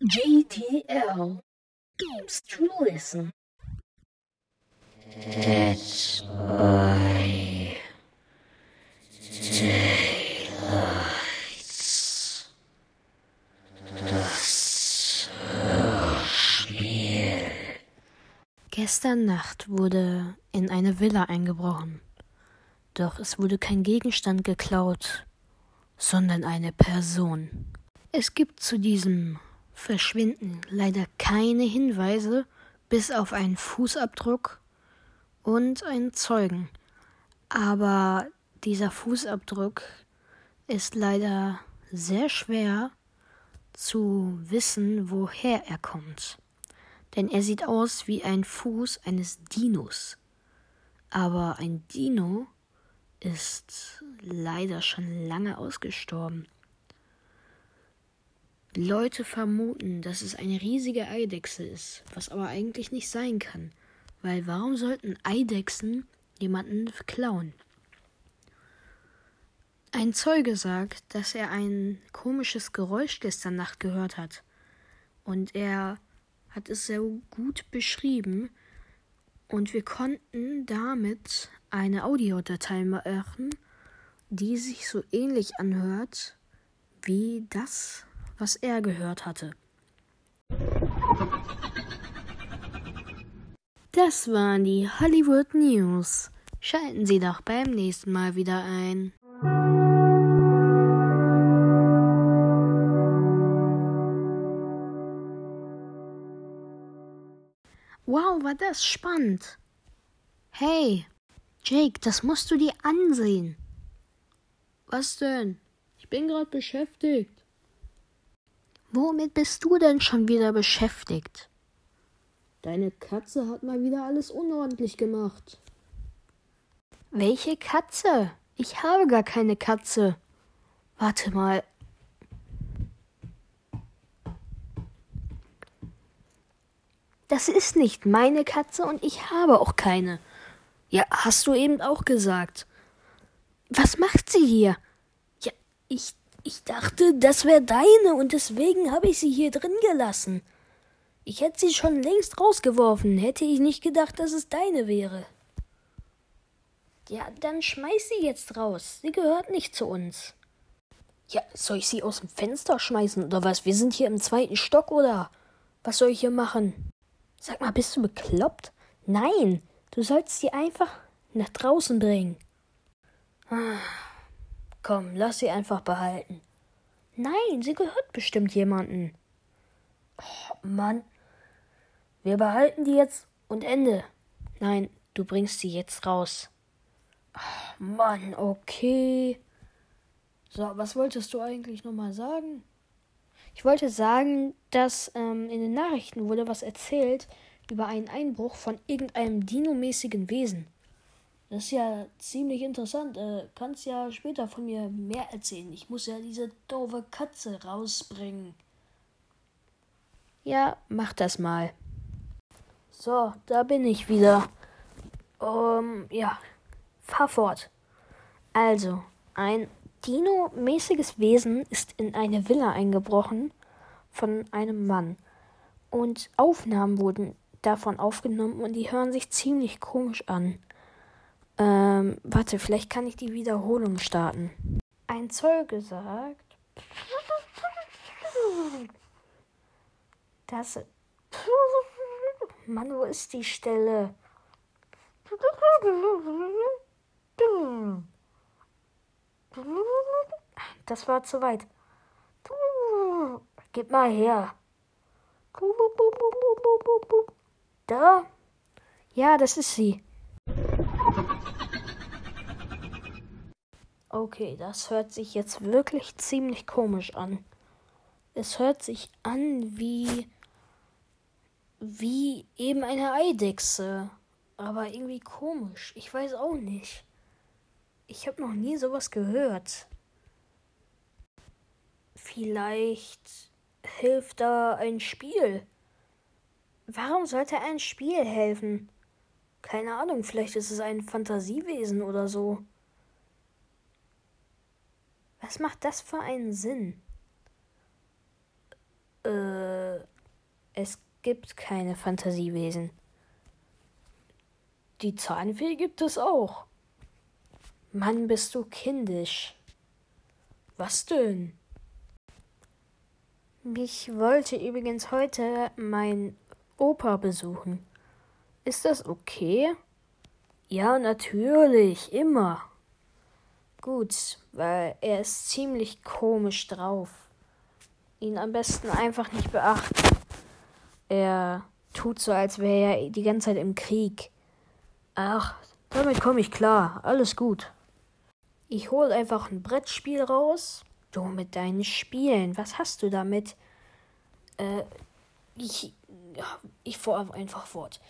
GTL Games to Listen. That's why daylights. Das Hörspiel. Gestern Nacht wurde in eine Villa eingebrochen. Doch es wurde kein Gegenstand geklaut, sondern eine Person. Es gibt zu diesem Verschwinden leider keine Hinweise, bis auf einen Fußabdruck und einen Zeugen. Aber dieser Fußabdruck ist leider sehr schwer zu wissen, woher er kommt. Denn er sieht aus wie ein Fuß eines Dinos. Aber ein Dino ist leider schon lange ausgestorben. Leute vermuten, dass es eine riesige Eidechse ist, was aber eigentlich nicht sein kann, weil warum sollten Eidechsen jemanden klauen? Ein Zeuge sagt, dass er ein komisches Geräusch gestern Nacht gehört hat. Und er hat es sehr gut beschrieben. Und wir konnten damit eine Audiodatei machen, die sich so ähnlich anhört wie das, was er gehört hatte. Das waren die Hollywood News. Schalten Sie doch beim nächsten Mal wieder ein. Wow, war das spannend. Hey, Jake, das musst du dir ansehen. Was denn? Ich bin gerade beschäftigt. Womit bist du denn schon wieder beschäftigt? Deine Katze hat mal wieder alles unordentlich gemacht. Welche Katze? Ich habe gar keine Katze. Warte mal. Das ist nicht meine Katze und ich habe auch keine. Ja, hast du eben auch gesagt. Was macht sie hier? Ja, ich, ich dachte, das wäre deine und deswegen habe ich sie hier drin gelassen. Ich hätte sie schon längst rausgeworfen, hätte ich nicht gedacht, dass es deine wäre. Ja, dann schmeiß sie jetzt raus. Sie gehört nicht zu uns. Ja, soll ich sie aus dem Fenster schmeißen oder was? Wir sind hier im zweiten Stock oder? Was soll ich hier machen? Sag mal, bist du bekloppt? Nein, du sollst sie einfach nach draußen bringen. Ah, komm, lass sie einfach behalten. Nein, sie gehört bestimmt jemanden. Oh, Mann. Wir behalten die jetzt und Ende. Nein, du bringst sie jetzt raus. Oh, Mann, okay. So, was wolltest du eigentlich nochmal sagen? Ich wollte sagen, dass ähm, in den Nachrichten wurde was erzählt über einen Einbruch von irgendeinem dinomäßigen Wesen. Das ist ja ziemlich interessant. Äh, kannst ja später von mir mehr erzählen. Ich muss ja diese doofe Katze rausbringen. Ja, mach das mal. So, da bin ich wieder. Um, ja, fahr fort. Also, ein Dino-mäßiges Wesen ist in eine Villa eingebrochen von einem Mann. Und Aufnahmen wurden davon aufgenommen und die hören sich ziemlich komisch an. Ähm, warte, vielleicht kann ich die Wiederholung starten. Ein Zeuge sagt, dass. Mann, wo ist die Stelle? Das war zu weit. Gib mal her. Da? Ja, das ist sie. Okay, das hört sich jetzt wirklich ziemlich komisch an. Es hört sich an wie wie eben eine Eidechse, aber irgendwie komisch. Ich weiß auch nicht. Ich habe noch nie sowas gehört. Vielleicht hilft da ein Spiel. Warum sollte ein Spiel helfen? Keine Ahnung, vielleicht ist es ein Fantasiewesen oder so. Was macht das für einen Sinn? Äh. Es gibt keine Fantasiewesen. Die Zahnfee gibt es auch. Mann, bist du kindisch. Was denn? Ich wollte übrigens heute mein Opa besuchen. Ist das okay? Ja, natürlich, immer. Gut, weil er ist ziemlich komisch drauf. Ihn am besten einfach nicht beachten. Er tut so, als wäre er die ganze Zeit im Krieg. Ach, damit komme ich klar. Alles gut. Ich hol einfach ein Brettspiel raus. Du mit deinen Spielen, was hast du damit? Äh, ich, ich fahre einfach fort.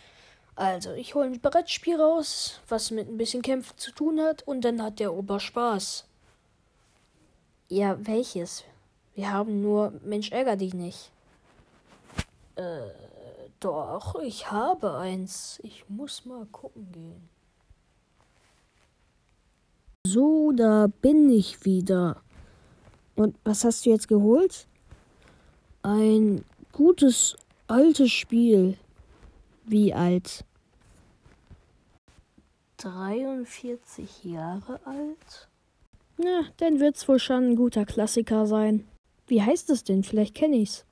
Also, ich hole ein Brettspiel raus, was mit ein bisschen Kämpfen zu tun hat, und dann hat der Opa Spaß. Ja, welches? Wir haben nur Mensch ärger dich nicht. Äh, doch, ich habe eins. Ich muss mal gucken gehen. So, da bin ich wieder. Und was hast du jetzt geholt? Ein gutes altes Spiel. Wie alt? 43 Jahre alt? Na, dann wird's wohl schon ein guter Klassiker sein. Wie heißt es denn? Vielleicht kenne ich's.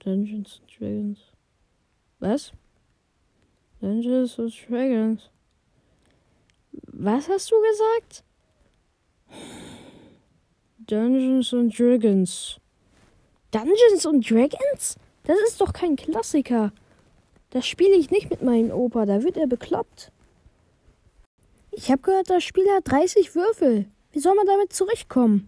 Dungeons and Dragons. Was? Dungeons and Dragons. Was hast du gesagt? Dungeons and Dragons. Dungeons and Dragons? Das ist doch kein Klassiker. Das spiele ich nicht mit meinem Opa, da wird er bekloppt. Ich habe gehört, das Spiel hat 30 Würfel. Wie soll man damit zurechtkommen?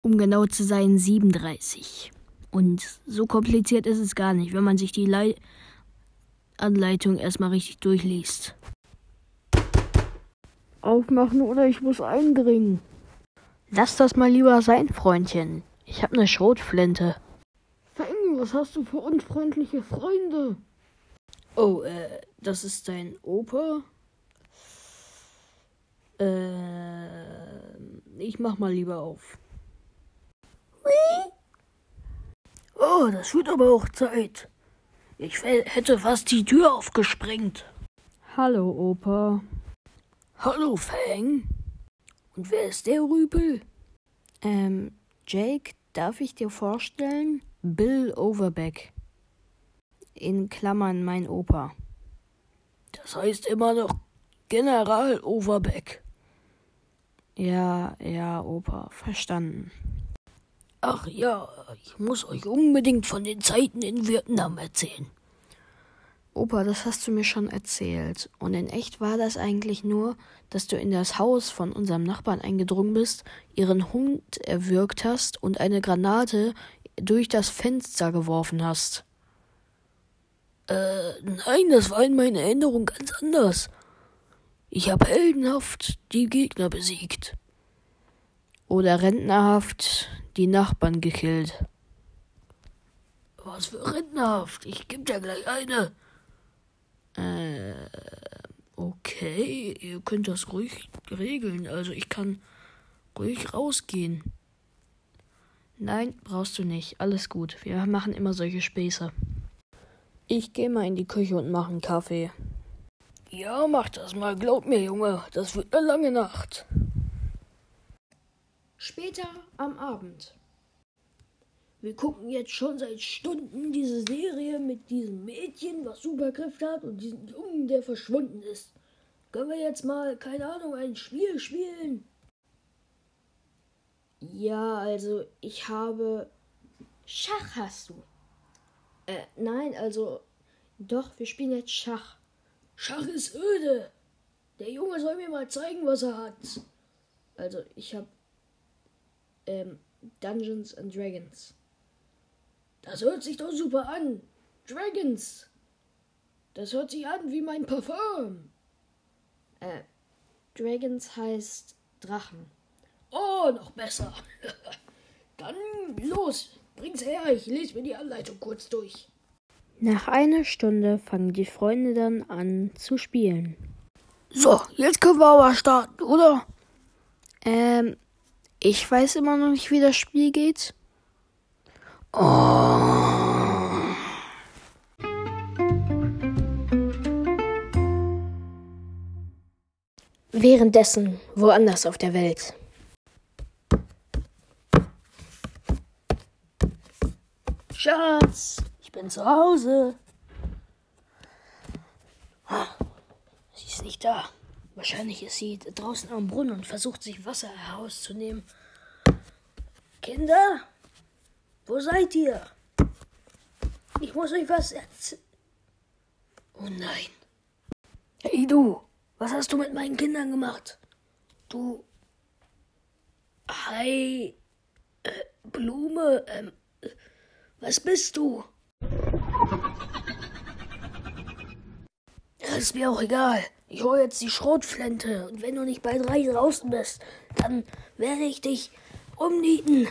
Um genau zu sein, 37. Und so kompliziert ist es gar nicht, wenn man sich die Le Anleitung erstmal richtig durchliest. Aufmachen oder ich muss eindringen. Lass das mal lieber sein, Freundchen. Ich habe eine Schrotflinte. Feng, was hast du für unfreundliche Freunde? Oh, äh, das ist dein Opa? Äh, ich mach mal lieber auf. Oh, das wird aber auch Zeit. Ich hätte fast die Tür aufgesprengt. Hallo, Opa. Hallo, Fang. Und wer ist der Rüpel? Ähm, Jake, darf ich dir vorstellen? Bill Overbeck. In Klammern mein Opa. Das heißt immer noch General Overbeck. Ja, ja, Opa, verstanden. Ach ja, ich muss euch unbedingt von den Zeiten in Vietnam erzählen. Opa, das hast du mir schon erzählt. Und in echt war das eigentlich nur, dass du in das Haus von unserem Nachbarn eingedrungen bist, ihren Hund erwürgt hast und eine Granate durch das Fenster geworfen hast. Äh, nein, das war in meiner Erinnerung ganz anders. Ich habe heldenhaft die Gegner besiegt. Oder rentnerhaft die Nachbarn gekillt. Was für rentnerhaft? Ich geb dir gleich eine. Äh, okay, ihr könnt das ruhig regeln. Also ich kann ruhig rausgehen. Nein, brauchst du nicht. Alles gut. Wir machen immer solche Späße. Ich gehe mal in die Küche und mache einen Kaffee. Ja, mach das mal. Glaub mir, Junge, das wird eine lange Nacht. Später am Abend. Wir gucken jetzt schon seit Stunden diese Serie mit diesem Mädchen, was Superkräfte hat, und diesem Jungen, der verschwunden ist. Können wir jetzt mal, keine Ahnung, ein Spiel spielen? Ja, also ich habe. Schach hast du. Äh, nein, also. Doch, wir spielen jetzt Schach. Schach ist öde. Der Junge soll mir mal zeigen, was er hat. Also, ich habe ähm, Dungeons and Dragons. Das hört sich doch super an. Dragons. Das hört sich an wie mein Parfum. Äh, Dragons heißt Drachen. Oh, noch besser. Dann los, bring's her. Ich lese mir die Anleitung kurz durch. Nach einer Stunde fangen die Freunde dann an zu spielen. So, jetzt können wir aber starten, oder? Ähm, ich weiß immer noch nicht, wie das Spiel geht. Oh. Währenddessen, woanders auf der Welt. Schatz, bin zu Hause. Ah, sie ist nicht da. Wahrscheinlich ist sie draußen am Brunnen und versucht sich Wasser herauszunehmen. Kinder, wo seid ihr? Ich muss euch was erzählen. Oh nein. Hey du, was hast du mit meinen Kindern gemacht? Du. Hi. Äh, Blume. Ähm, was bist du? Ist mir auch egal. Ich hole jetzt die Schrotflinte und wenn du nicht bald reich draußen bist, dann werde ich dich umnieten.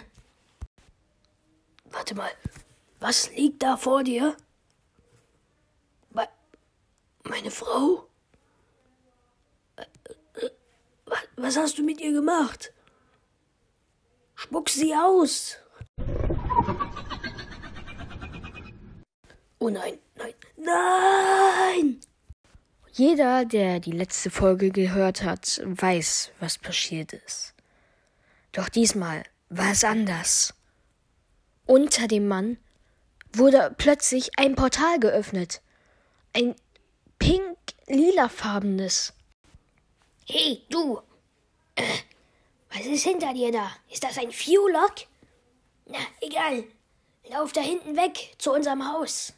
Warte mal, was liegt da vor dir? Meine Frau? Was hast du mit ihr gemacht? Spuck sie aus. Oh nein, nein, nein! Jeder, der die letzte Folge gehört hat, weiß, was passiert ist. Doch diesmal war es anders. Unter dem Mann wurde plötzlich ein Portal geöffnet. Ein pink-lilafarbenes. Hey, du! Äh, was ist hinter dir da? Ist das ein Fiolok? Na, egal. Lauf da hinten weg zu unserem Haus.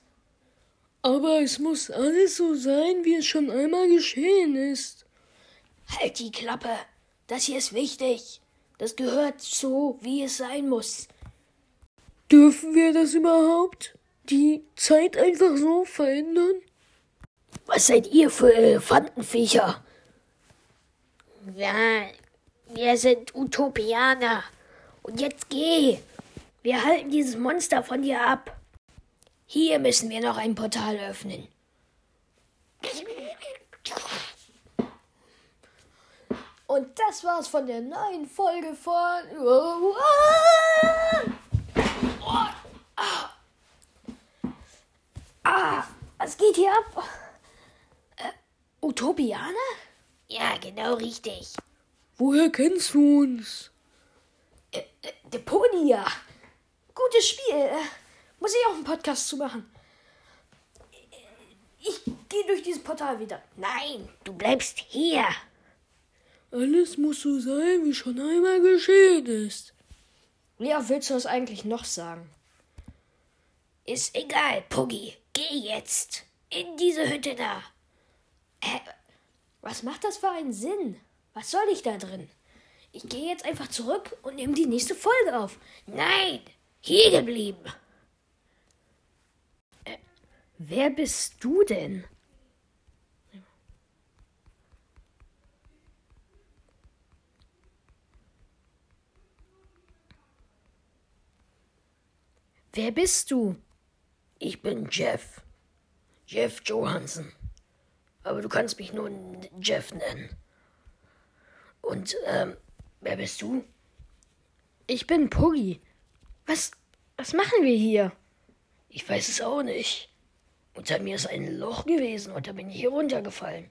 Aber es muss alles so sein, wie es schon einmal geschehen ist. Halt die Klappe. Das hier ist wichtig. Das gehört so, wie es sein muss. Dürfen wir das überhaupt? Die Zeit einfach so verändern? Was seid ihr für Elefantenviecher? Ja, wir sind Utopianer. Und jetzt geh. Wir halten dieses Monster von dir ab. Hier müssen wir noch ein Portal öffnen. Und das war's von der neuen Folge von. Ah, was geht hier ab? Äh, Utopianer? Ja, genau richtig. Woher kennst du uns? Äh, äh, Deponia. Gutes Spiel. Muss ich auch einen Podcast zu machen. Ich gehe durch dieses Portal wieder. Nein, du bleibst hier. Alles muss so sein, wie schon einmal geschehen ist. Oft willst du das eigentlich noch sagen? Ist egal, Puggy. Geh jetzt in diese Hütte da. Äh, was macht das für einen Sinn? Was soll ich da drin? Ich gehe jetzt einfach zurück und nehme die nächste Folge auf. Nein, hier geblieben. Wer bist du denn? Wer bist du? Ich bin Jeff. Jeff Johansen. Aber du kannst mich nur Jeff nennen. Und, ähm, wer bist du? Ich bin Puggy. Was, was machen wir hier? Ich weiß es auch nicht. Unter mir ist ein Loch gewesen und da bin ich hier runtergefallen.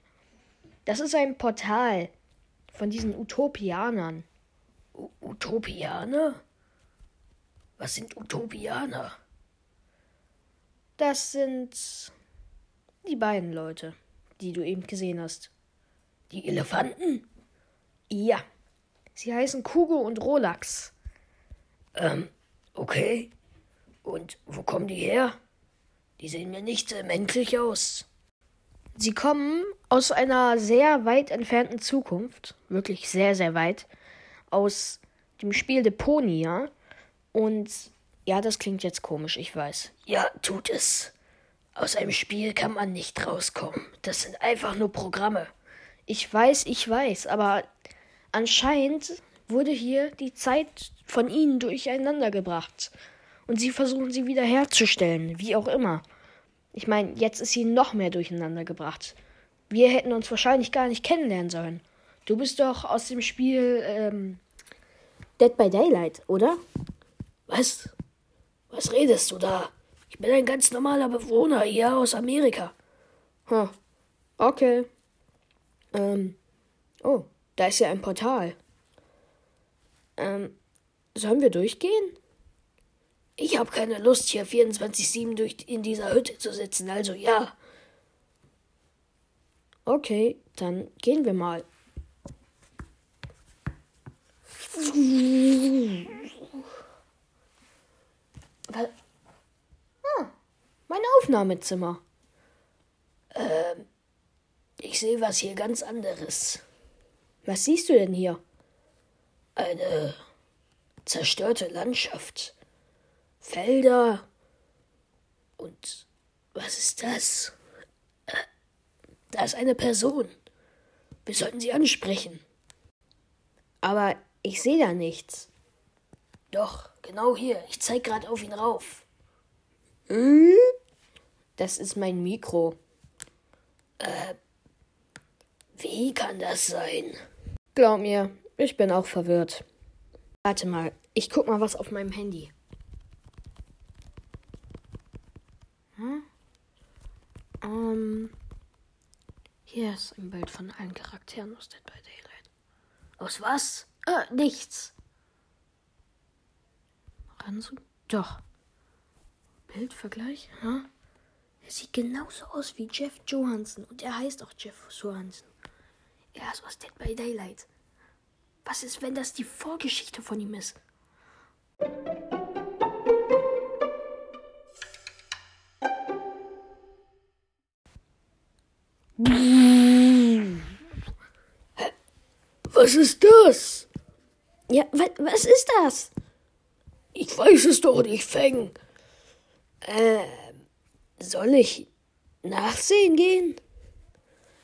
Das ist ein Portal von diesen Utopianern. U Utopianer? Was sind Utopianer? Das sind die beiden Leute, die du eben gesehen hast. Die Elefanten? Ja. Sie heißen Kugo und Rolax. Ähm, okay. Und wo kommen die her? Die sehen mir nicht äh, menschlich aus. Sie kommen aus einer sehr weit entfernten Zukunft, wirklich sehr, sehr weit, aus dem Spiel Deponia. Und ja, das klingt jetzt komisch, ich weiß. Ja, tut es. Aus einem Spiel kann man nicht rauskommen. Das sind einfach nur Programme. Ich weiß, ich weiß, aber anscheinend wurde hier die Zeit von ihnen durcheinander gebracht. Und sie versuchen sie wieder herzustellen, wie auch immer. Ich meine, jetzt ist sie noch mehr durcheinander gebracht. Wir hätten uns wahrscheinlich gar nicht kennenlernen sollen. Du bist doch aus dem Spiel ähm, Dead by Daylight, oder? Was? Was redest du da? Ich bin ein ganz normaler Bewohner hier aus Amerika. Hm. Okay. Ähm, Oh, da ist ja ein Portal. Ähm, sollen wir durchgehen? Ich habe keine Lust, hier 24-7 durch in dieser Hütte zu sitzen, also ja. Okay, dann gehen wir mal. Ah, mein Aufnahmezimmer. Ähm, ich sehe was hier ganz anderes. Was siehst du denn hier? Eine zerstörte Landschaft. Felder. Und was ist das? Äh, Da ist eine Person. Wir sollten sie ansprechen. Aber ich sehe da nichts. Doch, genau hier. Ich zeig gerade auf ihn rauf. Das ist mein Mikro. Wie kann das sein? Glaub mir, ich bin auch verwirrt. Warte mal, ich guck mal was auf meinem Handy. Ähm. Hier ist ein Bild von allen Charakteren aus Dead by Daylight. Aus was? Ah, nichts. Ranzu? Doch. Bildvergleich? Hm? Er sieht genauso aus wie Jeff Johansson und er heißt auch Jeff Johansson. Er ist aus Dead by Daylight. Was ist, wenn das die Vorgeschichte von ihm ist? Was ist das? Ja, wa was ist das? Ich weiß es doch nicht, Feng. Ähm, soll ich nachsehen gehen?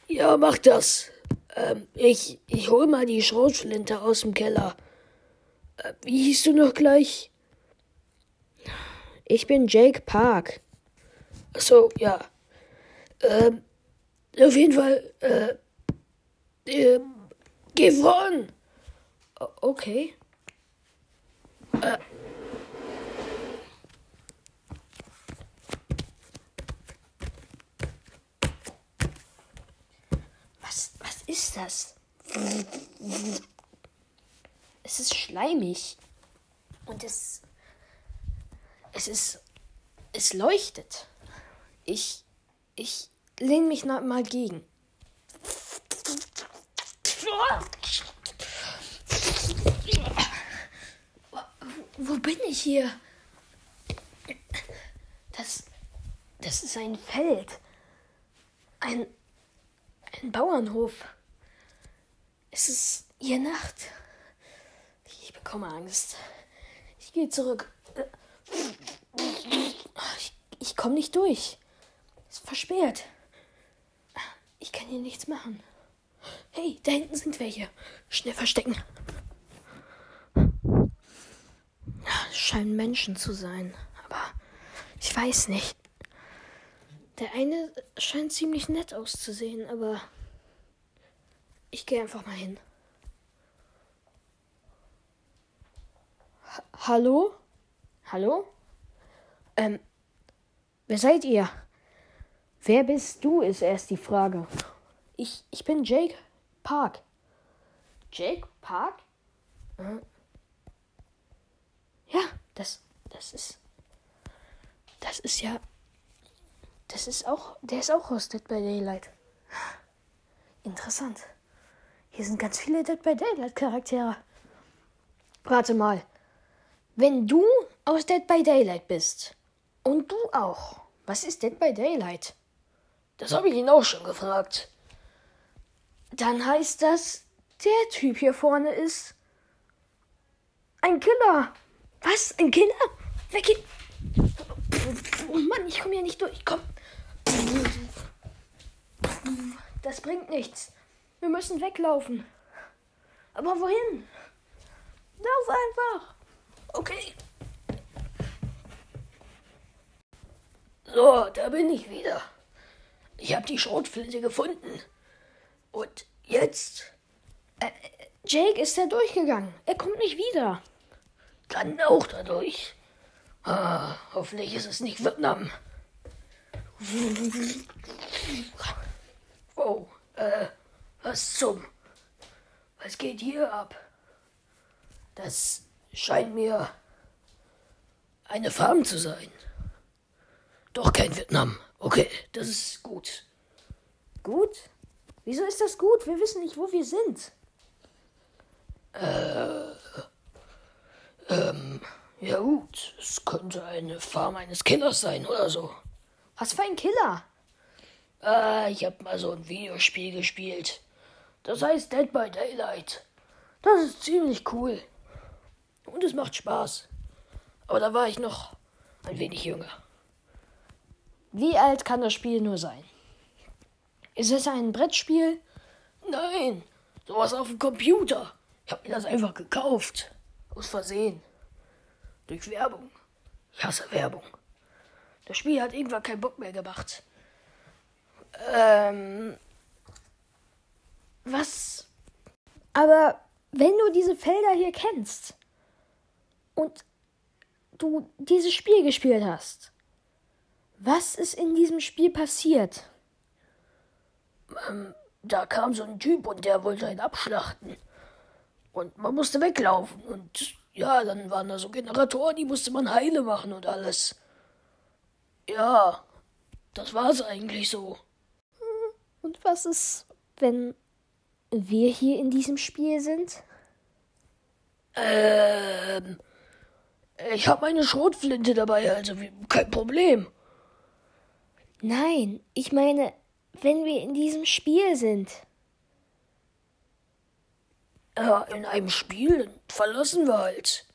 Ja, mach das. Ähm, ich, ich hol mal die Schrotflinte aus dem Keller. Äh, wie hieß du noch gleich? Ich bin Jake Park. Ach so, ja. Ähm, auf jeden Fall, äh, voran. O okay. Was, was ist das? Es ist schleimig. Und es. Es ist. Es leuchtet. Ich. Ich lehne mich mal gegen. Wo bin ich hier? Das. Das ist ein Feld. Ein. Ein Bauernhof. Es ist hier Nacht. Ich bekomme Angst. Ich gehe zurück. Ich, ich komme nicht durch. Es ist versperrt. Ich kann hier nichts machen. Hey, da hinten sind welche. Schnell verstecken. Scheinen Menschen zu sein, aber ich weiß nicht. Der eine scheint ziemlich nett auszusehen, aber ich gehe einfach mal hin. Ha Hallo? Hallo? Ähm, wer seid ihr? Wer bist du, ist erst die Frage. Ich, ich bin Jake Park. Jake Park? Äh. Ja, das, das ist, das ist ja, das ist auch, der ist auch aus Dead by Daylight. Interessant. Hier sind ganz viele Dead by Daylight Charaktere. Warte mal. Wenn du aus Dead by Daylight bist und du auch, was ist Dead by Daylight? Das habe ich ihn auch schon gefragt. Dann heißt das, der Typ hier vorne ist ein Killer. Was? Ein Killer? Wer geht? Oh Mann, ich komme hier nicht durch. Komm. Das bringt nichts. Wir müssen weglaufen. Aber wohin? Lauf einfach. Okay. So, da bin ich wieder. Ich habe die Schrotflinte gefunden. Und jetzt Jake ist da durchgegangen. Er kommt nicht wieder. kann auch dadurch. Ah, hoffentlich ist es nicht Vietnam. Oh, äh, was zum? Was geht hier ab? Das scheint mir eine Farm zu sein. Doch kein Vietnam. Okay, das ist gut. Gut? Wieso ist das gut? Wir wissen nicht, wo wir sind. Ja gut, es könnte eine Farm eines Killers sein oder so. Was für ein Killer? Ah, ich habe mal so ein Videospiel gespielt. Das heißt Dead by Daylight. Das ist ziemlich cool. Und es macht Spaß. Aber da war ich noch ein wenig jünger. Wie alt kann das Spiel nur sein? Ist es ein Brettspiel? Nein, sowas auf dem Computer. Ich habe mir das einfach gekauft. Aus Versehen. Durch Werbung. Ich hasse Werbung. Das Spiel hat irgendwann keinen Bock mehr gemacht. Ähm, Was? Aber wenn du diese Felder hier kennst und du dieses Spiel gespielt hast, was ist in diesem Spiel passiert? da kam so ein Typ und der wollte einen abschlachten. Und man musste weglaufen. Und ja, dann waren da so Generatoren, die musste man heile machen und alles. Ja, das war's eigentlich so. Und was ist, wenn wir hier in diesem Spiel sind? Ähm, ich habe meine Schrotflinte dabei, also kein Problem. Nein, ich meine, wenn wir in diesem Spiel sind. Ja, in einem Spiel verlassen wir halt.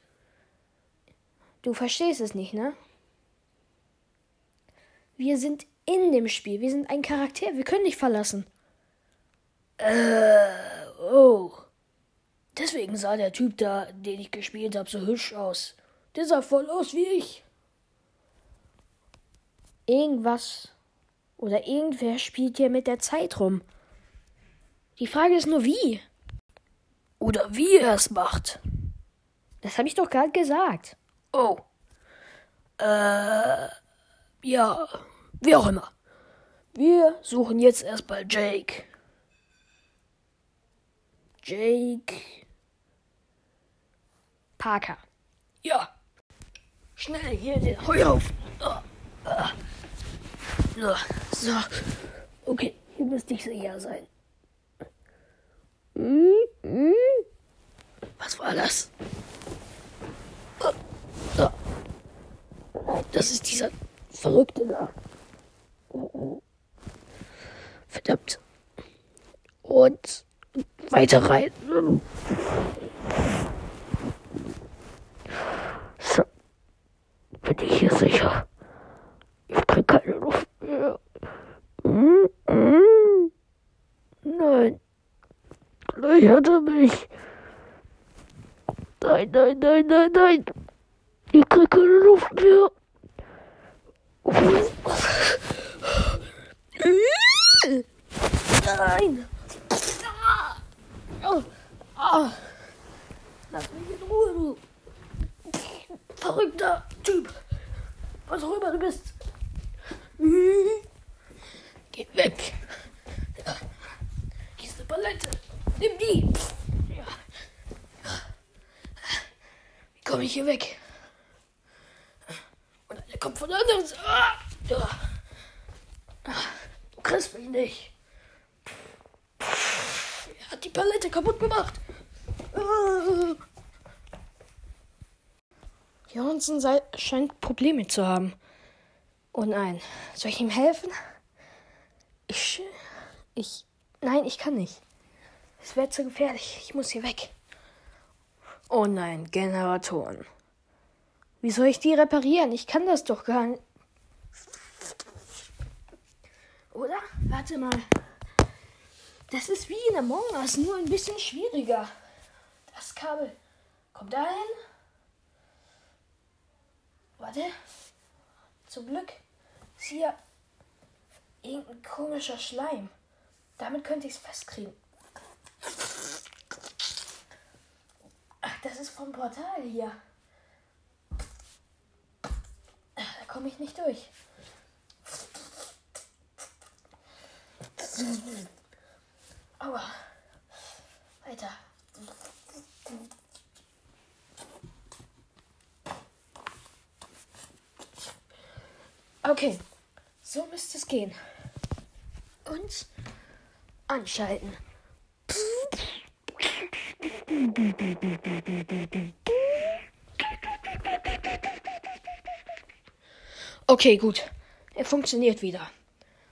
Du verstehst es nicht, ne? Wir sind in dem Spiel. Wir sind ein Charakter. Wir können nicht verlassen. Oh. Deswegen sah der Typ da, den ich gespielt habe, so hübsch aus. Der sah voll aus wie ich. Irgendwas oder irgendwer spielt hier mit der Zeit rum. Die Frage ist nur wie. Oder wie er es macht. Das habe ich doch gerade gesagt. Oh. Äh. Ja. Wie auch immer. Wir suchen jetzt erstmal Jake. Jake. Parker. Ja. Schnell hier den Heuhaufen. Ah, ah. So, so. Okay, hier müsste ich sicher sein. Was war das? Ah, ah. Das ist dieser Verrückte da. Verdammt. Und weiter rein. So. Bin ich hier sicher? Ich krieg keine Luft mehr. Mm, mm. Nein. Er mich. Nein, nein, nein, nein, nein. Ich krieg keine Luft mehr. Nein. Lass mich in Ruhe, du verrückter Typ. Was auch immer du bist. Geh weg. Hier ist eine Palette. Nimm die. Ja. Wie komme ich hier weg? Und er kommt von der anderen Seite. Ah. Ja. Du kriegst mich nicht. Er hat die Palette kaputt gemacht. Ah. Johnson sei, scheint Probleme zu haben. Oh nein. Soll ich ihm helfen? Ich. Ich. Nein, ich kann nicht. Es wäre zu gefährlich. Ich muss hier weg. Oh nein, Generatoren. Wie soll ich die reparieren? Ich kann das doch gar nicht. Oder? Warte mal. Das ist wie in Among Us, nur ein bisschen schwieriger. Das Kabel kommt dahin. Warte. Zum Glück ist hier irgendein komischer Schleim. Damit könnte ich es festkriegen. Ach, das ist vom Portal hier. Da komme ich nicht durch. Aua. Weiter. Okay, so müsste es gehen. Und anschalten. Okay, gut. Er funktioniert wieder.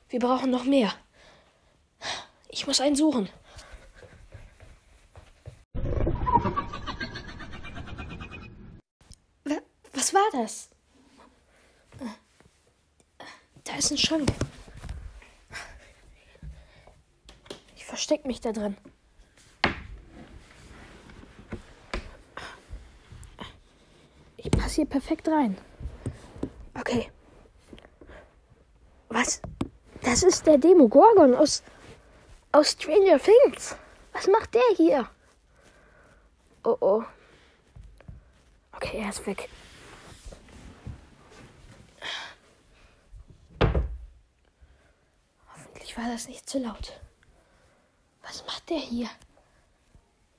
Wir brauchen noch mehr. Ich muss einen suchen. Wa- Was war das? Da ist ein Schrank. Ich versteck mich da drin. Ich passe hier perfekt rein. Okay. Was? Das ist der Demogorgon aus, aus Stranger Things. Was macht der hier? Oh oh. Okay, er ist weg. Hoffentlich war das nicht zu laut. Was macht der hier?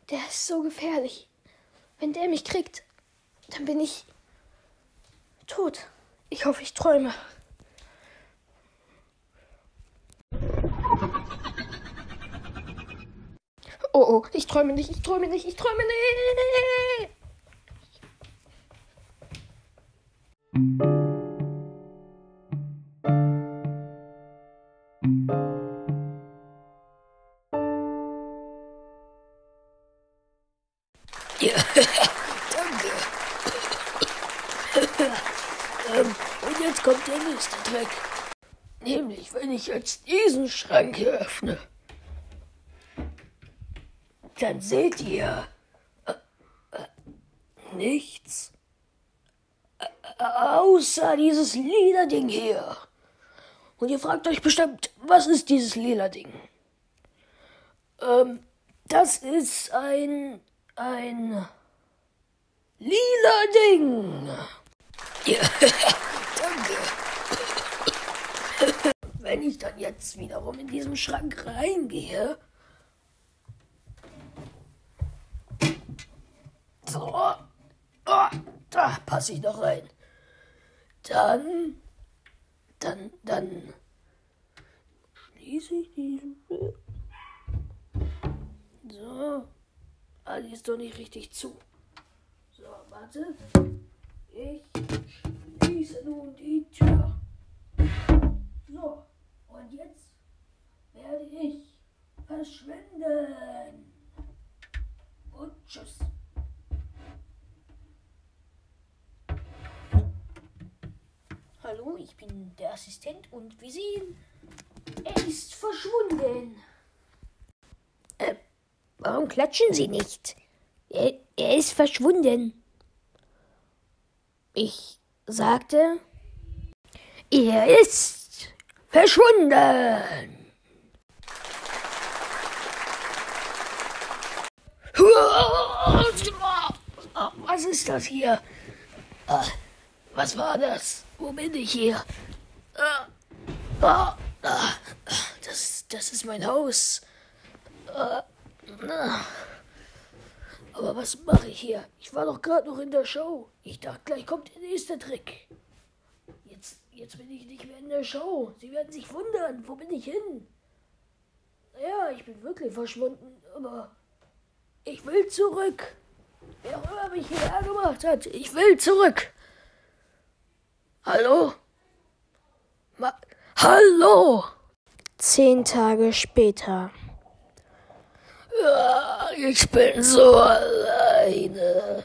Der ist so gefährlich. Wenn der mich kriegt, dann bin ich tot. Ich hoffe, ich träume. Oh oh, ich träume nicht, ich träume nicht, ich träume nicht. Ich jetzt diesen Schrank hier öffne, dann seht ihr äh, äh, nichts äh, außer dieses lila Ding hier. Und ihr fragt euch bestimmt, was ist dieses lila Ding? Ähm, das ist ein ein lila Ding. Ja, danke. Wenn ich dann jetzt wiederum in diesen Schrank reingehe. So. Oh, da passe ich noch rein. Dann. Dann, dann. Schließe ich diesen. So. Ah, die ist doch nicht richtig zu. So, warte. Ich schließe nun die Tür. So, und jetzt werde ich verschwinden. Und tschüss. Hallo, ich bin der Assistent und wir sehen, er ist verschwunden. Äh, warum klatschen Sie nicht? Er, er ist verschwunden. Ich sagte, er ist verschwunden. Was ist das hier? Ah, Was war das? Wo bin ich hier? Ah, ah, Das, das ist mein Haus. Aber was mache ich hier? Ich war doch gerade noch in der Show. Ich dachte, gleich kommt der nächste Trick. Jetzt, bin ich nicht mehr in der Show. Sie werden sich wundern, wo bin ich hin? Naja, ich bin wirklich verschwunden, aber ich will zurück. Wer auch immer mich hierher gemacht hat, ich will zurück. Hallo? Ma Hallo? Zehn Tage später. Ja, ich bin so alleine.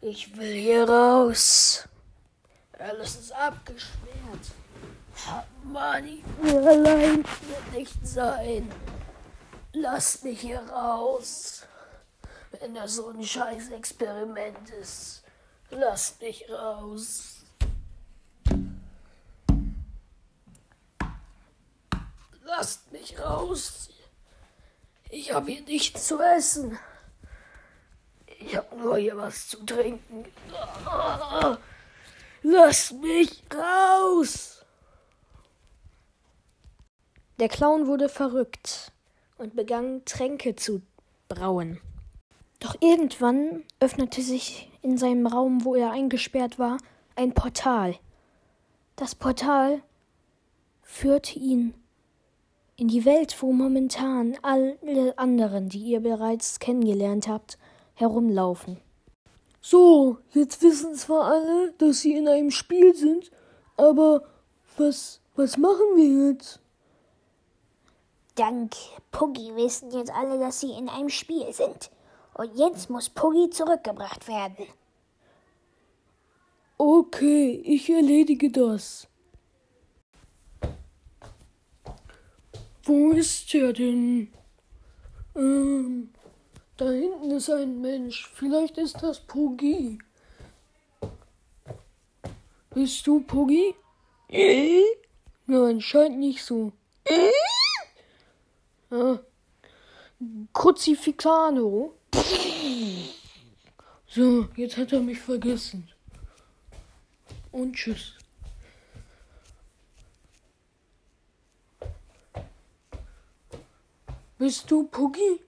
Ich will hier raus. Alles ist abgesperrt. Ich will allein hier nicht sein. Lasst mich hier raus. Wenn das so ein scheiß Experiment ist, lasst mich raus. Lasst mich raus. Ich habe hier nichts zu essen. Ich habe nur hier was zu trinken. Ah, Lass mich raus. Der Clown wurde verrückt und begann Tränke zu brauen. Doch irgendwann öffnete sich in seinem Raum, wo er eingesperrt war, ein Portal. Das Portal führt ihn in die Welt, wo momentan alle anderen, die ihr bereits kennengelernt habt, herumlaufen. So, jetzt wissen zwar alle, dass sie in einem Spiel sind, aber was, was machen wir jetzt? Dank Puggy wissen jetzt alle, dass sie in einem Spiel sind. Und jetzt muss Puggy zurückgebracht werden. Okay, ich erledige das. Wo ist er denn? Ähm, da hinten ist ein Mensch. Vielleicht ist das Puggy. Bist du Puggy? Äh? Nein, scheint nicht so. Äh? Ah. Kruzifixano. So, jetzt hat er mich vergessen. Und tschüss. Bist du Puggy?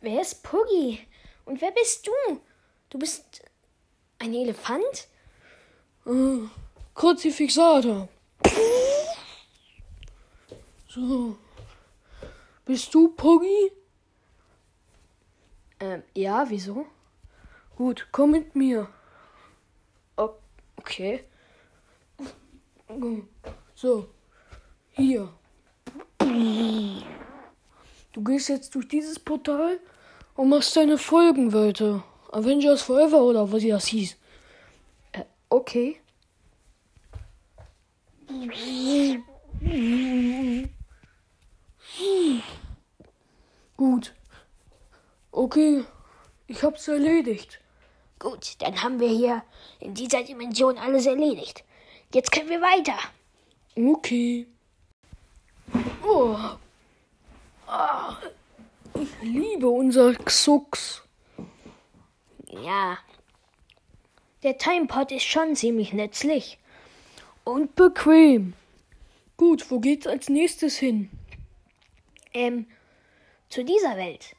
Wer ist Puggy? Und wer bist du? Du bist ein Elefant? Äh, Kruzifixator. So. Bist du Puggy? Ähm, ja, wieso? Gut, komm mit mir. Okay. So. Hier. Du gehst jetzt durch dieses Portal und machst deine Folgen weiter. Avengers Forever oder was das hieß. Äh, okay. Gut. Okay, ich hab's erledigt. Gut, dann haben wir hier in dieser Dimension alles erledigt. Jetzt können wir weiter. Okay. Oh. Ah, ich liebe unser Xux. Ja. Der Timepod ist schon ziemlich nützlich. Und bequem. Gut, wo geht's als nächstes hin? Ähm, zu dieser Welt.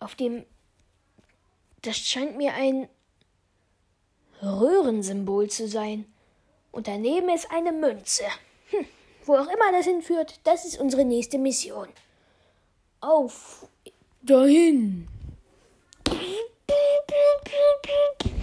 Auf dem. Das scheint mir ein Röhrensymbol zu sein. Und daneben ist eine Münze. Hm, wo auch immer das hinführt, das ist unsere nächste Mission. Auf. Dahin.